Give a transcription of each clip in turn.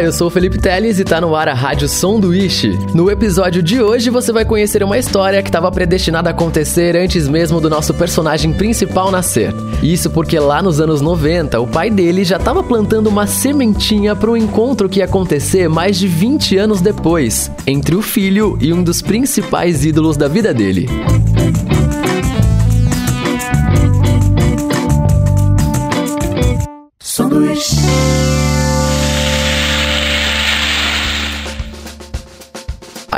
Olá, eu sou o Felipe Teles e tá no ar a Rádio Sanduíche. No episódio de hoje você vai conhecer uma história que estava predestinada a acontecer antes mesmo do nosso personagem principal nascer. Isso porque lá nos anos 90, o pai dele já estava plantando uma sementinha para um encontro que ia acontecer mais de 20 anos depois, entre o filho e um dos principais ídolos da vida dele.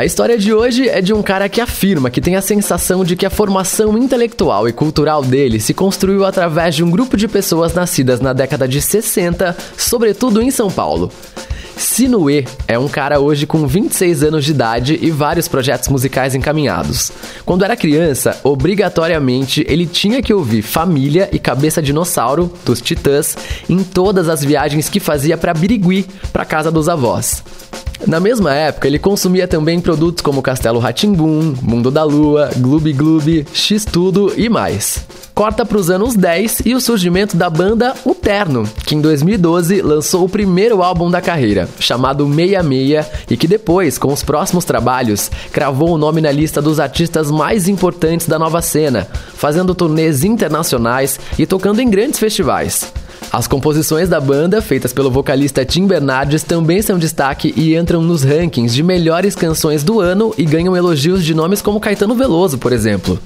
A história de hoje é de um cara que afirma que tem a sensação de que a formação intelectual e cultural dele se construiu através de um grupo de pessoas nascidas na década de 60, sobretudo em São Paulo. Sinuê é um cara hoje com 26 anos de idade e vários projetos musicais encaminhados. Quando era criança, obrigatoriamente ele tinha que ouvir Família e Cabeça Dinossauro, dos Titãs, em todas as viagens que fazia para Birigui, para casa dos avós. Na mesma época, ele consumia também produtos como Castelo Ratimbum, Mundo da Lua, Gloob Gloob, X-Tudo e mais. Corta para os anos 10 e o surgimento da banda O Terno, que em 2012 lançou o primeiro álbum da carreira, chamado Meia Meia, e que depois, com os próximos trabalhos, cravou o nome na lista dos artistas mais importantes da nova cena, fazendo turnês internacionais e tocando em grandes festivais. As composições da banda, feitas pelo vocalista Tim Bernardes, também são destaque e entram nos rankings de melhores canções do ano e ganham elogios de nomes como Caetano Veloso, por exemplo.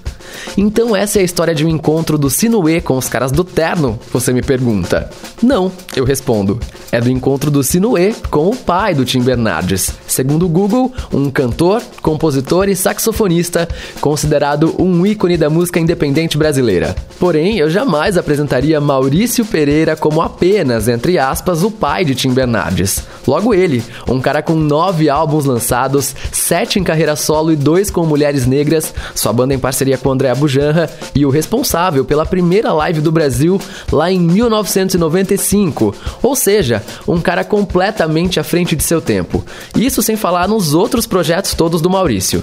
Então essa é a história de um encontro do Sinuê com os caras do Terno? Você me pergunta. Não, eu respondo. É do encontro do Sinuê com o pai do Tim Bernardes. Segundo o Google, um cantor, compositor e saxofonista, considerado um ícone da música independente brasileira. Porém, eu jamais apresentaria Maurício Pereira como apenas, entre aspas, o pai de Tim Bernardes. Logo ele, um cara com nove álbuns lançados, sete em carreira solo e dois com mulheres negras, sua banda em parceria com André Bujanra e o responsável pela primeira live do Brasil lá em 1995. Ou seja, um cara completamente à frente de seu tempo. Isso sem falar nos outros projetos todos do Maurício.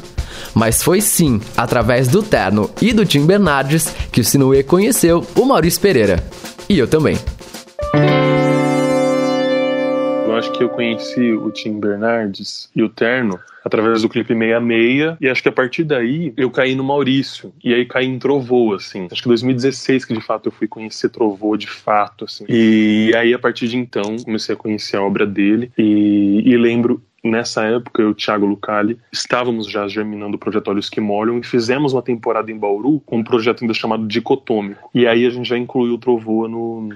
Mas foi sim, através do Terno e do Tim Bernardes, que o Sinuê conheceu o Maurício Pereira. E eu também. Acho que eu conheci o Tim Bernardes e o Terno através do clipe Meia Meia, e acho que a partir daí eu caí no Maurício, e aí caí em Trovô, assim. Acho que 2016 que de fato eu fui conhecer Trovô de fato, assim. E aí a partir de então comecei a conhecer a obra dele, e, e lembro Nessa época, eu e o Thiago Lucali estávamos já germinando o projeto Olhos que Molham e fizemos uma temporada em Bauru com um projeto ainda chamado Dicotômico. E aí a gente já incluiu o Trovoa no,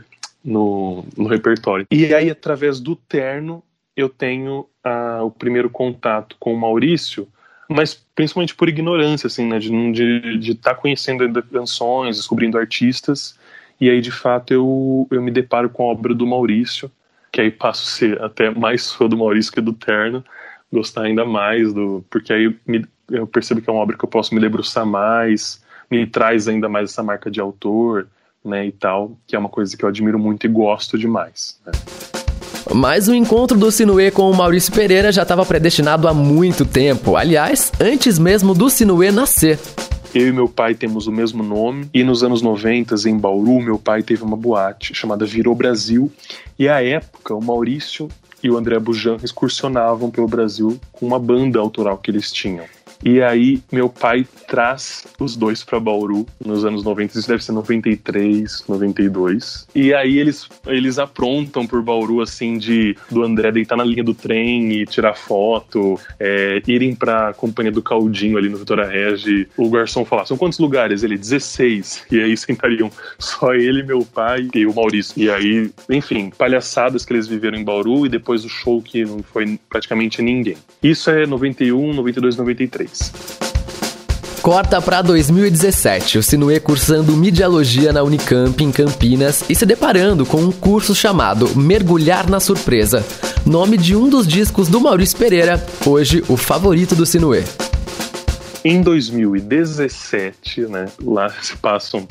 no, no repertório. E aí, através do Terno, eu tenho uh, o primeiro contato com o Maurício, mas principalmente por ignorância, assim, né, de estar tá conhecendo canções, descobrindo artistas, e aí, de fato, eu, eu me deparo com a obra do Maurício, que aí passo a ser até mais fã do Maurício que do Terno, gostar ainda mais do. Porque aí me, eu percebo que é uma obra que eu posso me debruçar mais, me traz ainda mais essa marca de autor, né, e tal, que é uma coisa que eu admiro muito e gosto demais. Né. Mas o encontro do Sinuê com o Maurício Pereira já estava predestinado há muito tempo. Aliás, antes mesmo do Sinuê nascer. Eu e meu pai temos o mesmo nome, e nos anos 90, em Bauru, meu pai teve uma boate chamada Virou Brasil, e à época o Maurício e o André Bujan excursionavam pelo Brasil com uma banda autoral que eles tinham. E aí, meu pai traz os dois para Bauru nos anos 90, isso deve ser 93, 92. E aí eles, eles aprontam por Bauru, assim, de do André deitar na linha do trem e tirar foto, é, irem pra companhia do Caldinho ali no Vitória Regi. O garçom falar: são quantos lugares? Ele, 16. E aí sentariam só ele, meu pai e o Maurício. E aí, enfim, palhaçadas que eles viveram em Bauru e depois o show que não foi praticamente ninguém. Isso é 91, 92, 93. Corta para 2017, o Sinuê cursando Midialogia na Unicamp em Campinas e se deparando com um curso chamado Mergulhar na Surpresa, nome de um dos discos do Maurício Pereira, hoje o favorito do Sinuê. Em 2017, né, lá se passam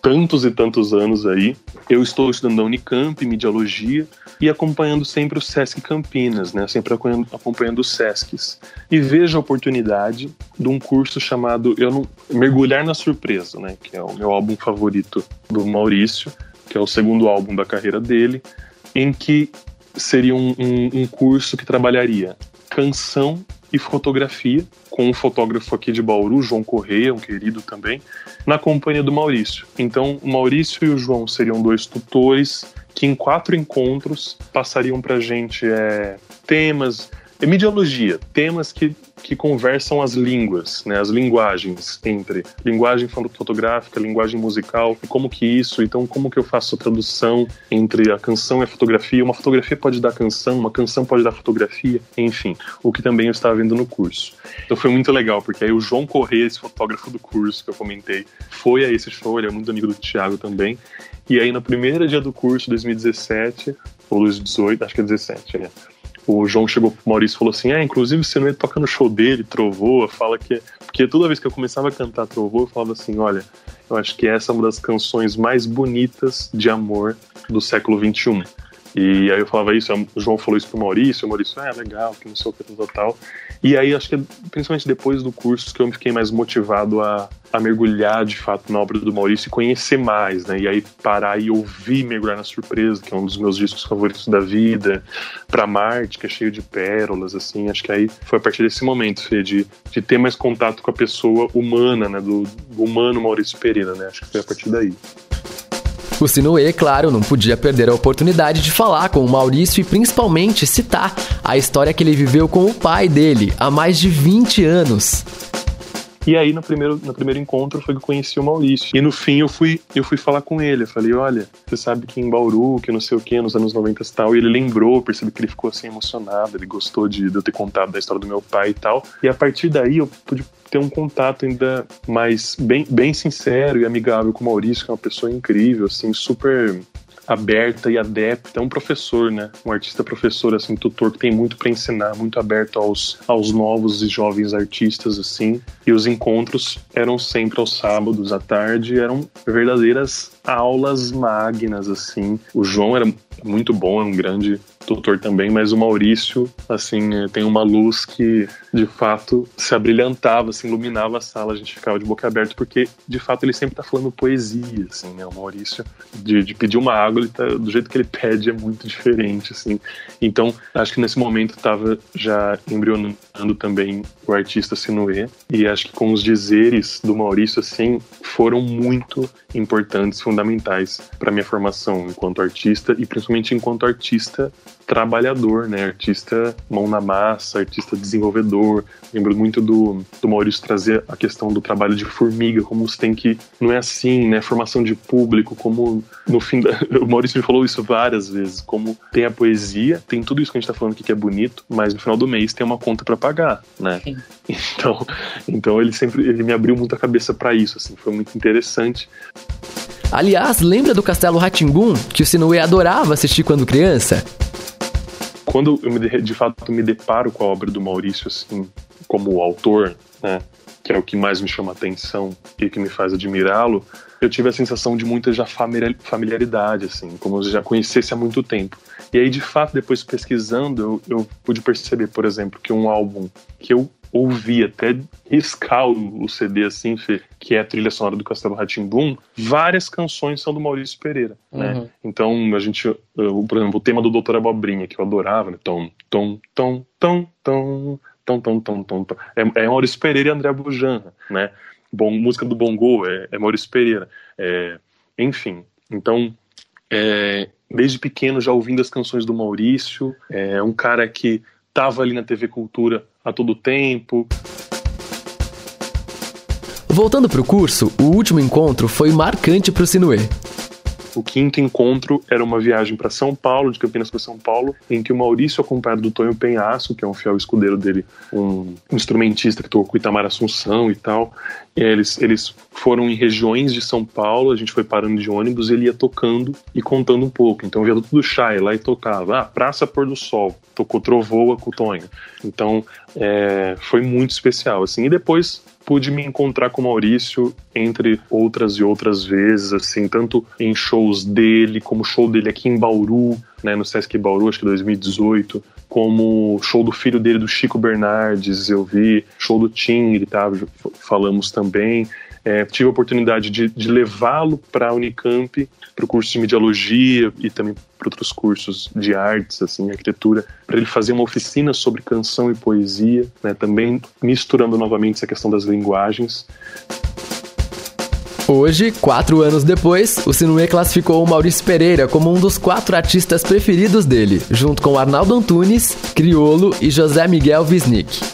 tantos e tantos anos aí. Eu estou estudando na Unicamp, Mediologia, e acompanhando sempre o Sesc Campinas, né? Sempre acompanhando, os Sescs. E vejo a oportunidade de um curso chamado eu não, Mergulhar na Surpresa, né? Que é o meu álbum favorito do Maurício, que é o segundo álbum da carreira dele, em que seria um, um, um curso que trabalharia canção e fotografia, com um fotógrafo aqui de Bauru, João Correia, um querido também, na companhia do Maurício. Então, o Maurício e o João seriam dois tutores que em quatro encontros passariam para gente é, temas, é temas que, que conversam as línguas, né, as linguagens entre linguagem fotográfica, linguagem musical, e como que isso, então como que eu faço a tradução entre a canção e a fotografia, uma fotografia pode dar canção, uma canção pode dar fotografia, enfim, o que também eu estava vendo no curso. Então foi muito legal, porque aí o João Corrêa, esse fotógrafo do curso que eu comentei, foi a esse show, ele é muito amigo do Thiago também, e aí, no primeiro dia do curso, 2017, ou 2018, acho que é 17, né? O João chegou pro Maurício e falou assim: É, inclusive você não ia tocar no show dele, Trovoa, fala que. Porque toda vez que eu começava a cantar Trovoa, eu falava assim: Olha, eu acho que essa é uma das canções mais bonitas de amor do século XXI. E aí eu falava isso, o João falou isso pro Maurício, o Maurício, é legal, que não sei o que, total. E aí acho que principalmente depois do curso que eu fiquei mais motivado a, a mergulhar de fato na obra do Maurício e conhecer mais, né? E aí parar e ouvir Mergulhar na Surpresa, que é um dos meus discos favoritos da vida, para Marte, que é cheio de pérolas, assim. Acho que aí foi a partir desse momento, Fê, de, de ter mais contato com a pessoa humana, né? Do, do humano Maurício Pereira, né? Acho que foi a partir daí. O Sinuê, claro, não podia perder a oportunidade de falar com o Maurício e principalmente citar a história que ele viveu com o pai dele há mais de 20 anos. E aí, no primeiro, no primeiro encontro, foi que eu conheci o Maurício. E no fim, eu fui, eu fui falar com ele. Eu falei, olha, você sabe que em Bauru, que não sei o que, nos anos 90 e tal. E ele lembrou, percebi que ele ficou assim emocionado. Ele gostou de, de eu ter contado da história do meu pai e tal. E a partir daí, eu pude ter um contato ainda mais bem, bem sincero e amigável com o Maurício, que é uma pessoa incrível, assim, super aberta e adepta, é um professor, né? Um artista professor, assim, tutor que tem muito para ensinar, muito aberto aos, aos novos e jovens artistas, assim. E os encontros eram sempre aos sábados à tarde, eram verdadeiras aulas magnas, assim. O João era muito bom, é um grande tutor também, mas o Maurício, assim, é, tem uma luz que de fato se abrilhantava, assim, iluminava a sala, a gente ficava de boca aberta, porque de fato ele sempre tá falando poesia, assim, né? O Maurício, de, de pedir uma água, ele tá, do jeito que ele pede é muito diferente, assim. Então, acho que nesse momento tava já embrionando também o artista Sinuê, e acho que com os dizeres do Maurício, assim, foram muito importantes, fundamentais para minha formação enquanto artista e principalmente enquanto artista trabalhador, né? Artista mão na massa, artista desenvolvedor. Lembro muito do, do Maurício trazer a questão do trabalho de formiga, como você tem que. Não é assim, né? Formação de público, como no fim. Da, o Maurício me falou isso várias vezes, como tem a poesia, tem tudo isso que a gente tá falando aqui que é bonito, mas no final do mês tem uma conta para pagar, né? Sim. Então, então ele sempre ele me abriu muito a cabeça para isso, assim, foi muito interessante. Aliás, lembra do Castelo Ratimbum que o Sinuê adorava assistir quando criança? Quando eu me, de fato me deparo com a obra do Maurício assim como autor, né, que é o que mais me chama atenção e que me faz admirá-lo, eu tive a sensação de muita já familiaridade, assim, como eu já conhecesse há muito tempo. E aí, de fato, depois pesquisando, eu, eu pude perceber, por exemplo, que um álbum que eu ouvi até riscar o, CD assim, que é a trilha sonora do Castelo Ratimbum, várias canções são do Maurício Pereira, né? Uhum. Então, a gente, uh, por exemplo, o tema do Doutor Abobrinha, que eu adorava, né? Tom, tom, tom, tom, tom, tom, tom, tom, tom, tom. É, é Maurício Pereira e André Bujan, né? Bom, música do Bongo é, é Maurício Pereira. É, enfim, então, é, desde pequeno já ouvindo as canções do Maurício, é um cara que estava ali na TV Cultura a todo tempo. Voltando para o curso, o último encontro foi marcante para o Sinuê. O quinto encontro era uma viagem para São Paulo, de Campinas para São Paulo, em que o Maurício, acompanhado do Tonho Penhaço, que é um fiel escudeiro dele, um instrumentista que tocou com Itamar Assunção e tal, e eles, eles foram em regiões de São Paulo, a gente foi parando de ônibus, ele ia tocando e contando um pouco. Então, via tudo chai lá e tocava. Ah, Praça Pôr do Sol, tocou Trovoa com o Tonho. Então, é, foi muito especial, assim. E depois pude me encontrar com o Maurício entre outras e outras vezes, assim, tanto em shows dele, como show dele aqui em Bauru, né, no Sesc Bauru, acho que 2018, como show do filho dele, do Chico Bernardes, eu vi, show do Tim, ele tava, falamos também. É, tive a oportunidade de, de levá-lo para a Unicamp, para o curso de mediologia e também para outros cursos de artes, assim, arquitetura, para ele fazer uma oficina sobre canção e poesia, né, também misturando novamente essa questão das linguagens. Hoje, quatro anos depois, o Sinuê classificou o Maurício Pereira como um dos quatro artistas preferidos dele, junto com Arnaldo Antunes, Criolo e José Miguel Wisnik.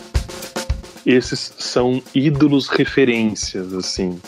Esses são ídolos referências, assim.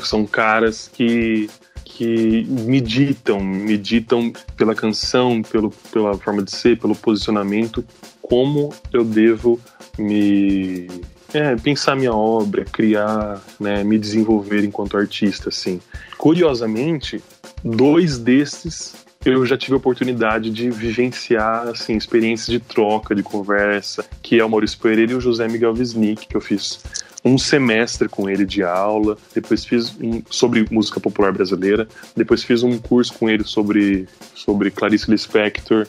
São caras que que meditam, meditam pela canção, pelo, pela forma de ser, pelo posicionamento, como eu devo me é, pensar minha obra, criar, né, me desenvolver enquanto artista, assim. Curiosamente, dois desses eu já tive a oportunidade de vivenciar, assim, experiências de troca, de conversa, que é o Maurício Pereira e o José Miguel Wisnik, que eu fiz um semestre com ele de aula, depois fiz um sobre música popular brasileira, depois fiz um curso com ele sobre, sobre Clarice Lispector,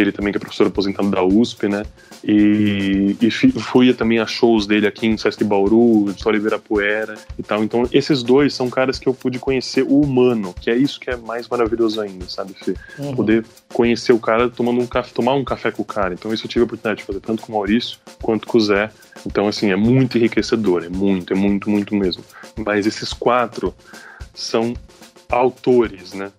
ele também que é professor aposentado da USP, né? E, e fui também a shows dele aqui em Sesc Bauru, de Oliveira Poera e tal. Então, esses dois são caras que eu pude conhecer o humano, que é isso que é mais maravilhoso ainda, sabe, Fê? Uhum. Poder conhecer o cara tomando um café, tomar um café com o cara. Então, isso eu tive a oportunidade de fazer tanto com o Maurício quanto com o Zé. Então, assim, é muito enriquecedor, é muito, é muito, muito mesmo. Mas esses quatro são autores, né?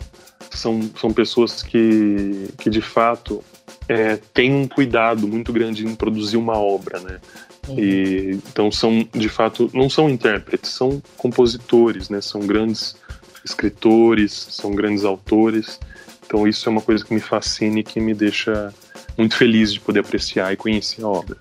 São, são pessoas que, que de fato é, têm um cuidado muito grande em produzir uma obra, né? Uhum. E, então são, de fato, não são intérpretes, são compositores, né? São grandes escritores, são grandes autores. Então isso é uma coisa que me fascina e que me deixa muito feliz de poder apreciar e conhecer a obra.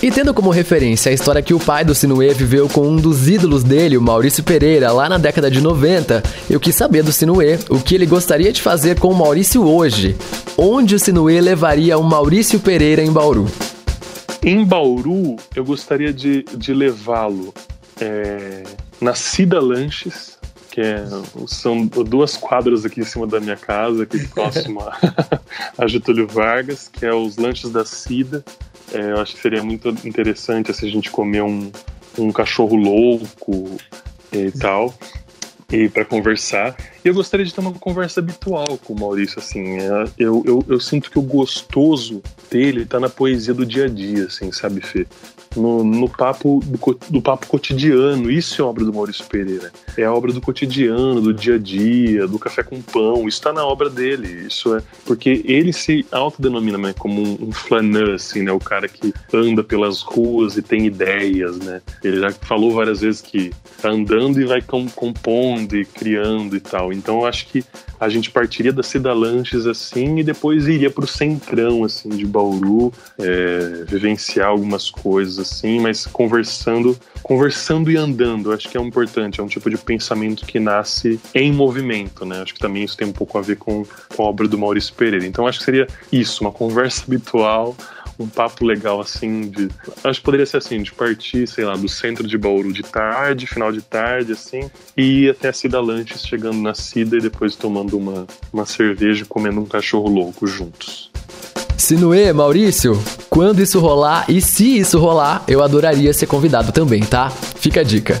E tendo como referência a história que o pai do Sinuê viveu com um dos ídolos dele, o Maurício Pereira, lá na década de 90, eu quis saber do Sinuê o que ele gostaria de fazer com o Maurício hoje. Onde o Sinuê levaria o Maurício Pereira em Bauru? Em Bauru, eu gostaria de, de levá-lo é, na Cida Lanches, que é, são duas quadras aqui em cima da minha casa, aqui próximo a, a Getúlio Vargas, que é os lanches da Cida. É, eu acho que seria muito interessante se a gente comer um, um cachorro louco e tal, e para conversar. Eu gostaria de ter uma conversa habitual com o Maurício, assim. É, eu, eu, eu sinto que o gostoso dele tá na poesia do dia a dia, assim, sabe, Fê? no, no papo do, do, papo cotidiano. Isso é obra do Maurício Pereira. É a obra do cotidiano, do dia a dia, do café com pão. Isso está na obra dele. Isso é porque ele se autodenomina né, como um, um flaneur, assim, né? O cara que anda pelas ruas e tem ideias, né? Ele já falou várias vezes que tá andando e vai compondo e criando e tal. Então eu acho que a gente partiria da Cida Lanches assim e depois iria para o centrão assim de Bauru, é, vivenciar algumas coisas assim, mas conversando, conversando e andando. Acho que é importante. É um tipo de pensamento que nasce em movimento, né? Acho que também isso tem um pouco a ver com, com a obra do Maurício Pereira. Então acho que seria isso, uma conversa habitual um papo legal assim de. Acho que poderia ser assim, de partir, sei lá, do centro de Bauru de tarde, final de tarde, assim, e ir até a Cida Lanches, chegando na Cida e depois tomando uma, uma cerveja e comendo um cachorro louco juntos. Sinuê, Maurício, quando isso rolar e se isso rolar, eu adoraria ser convidado também, tá? Fica a dica.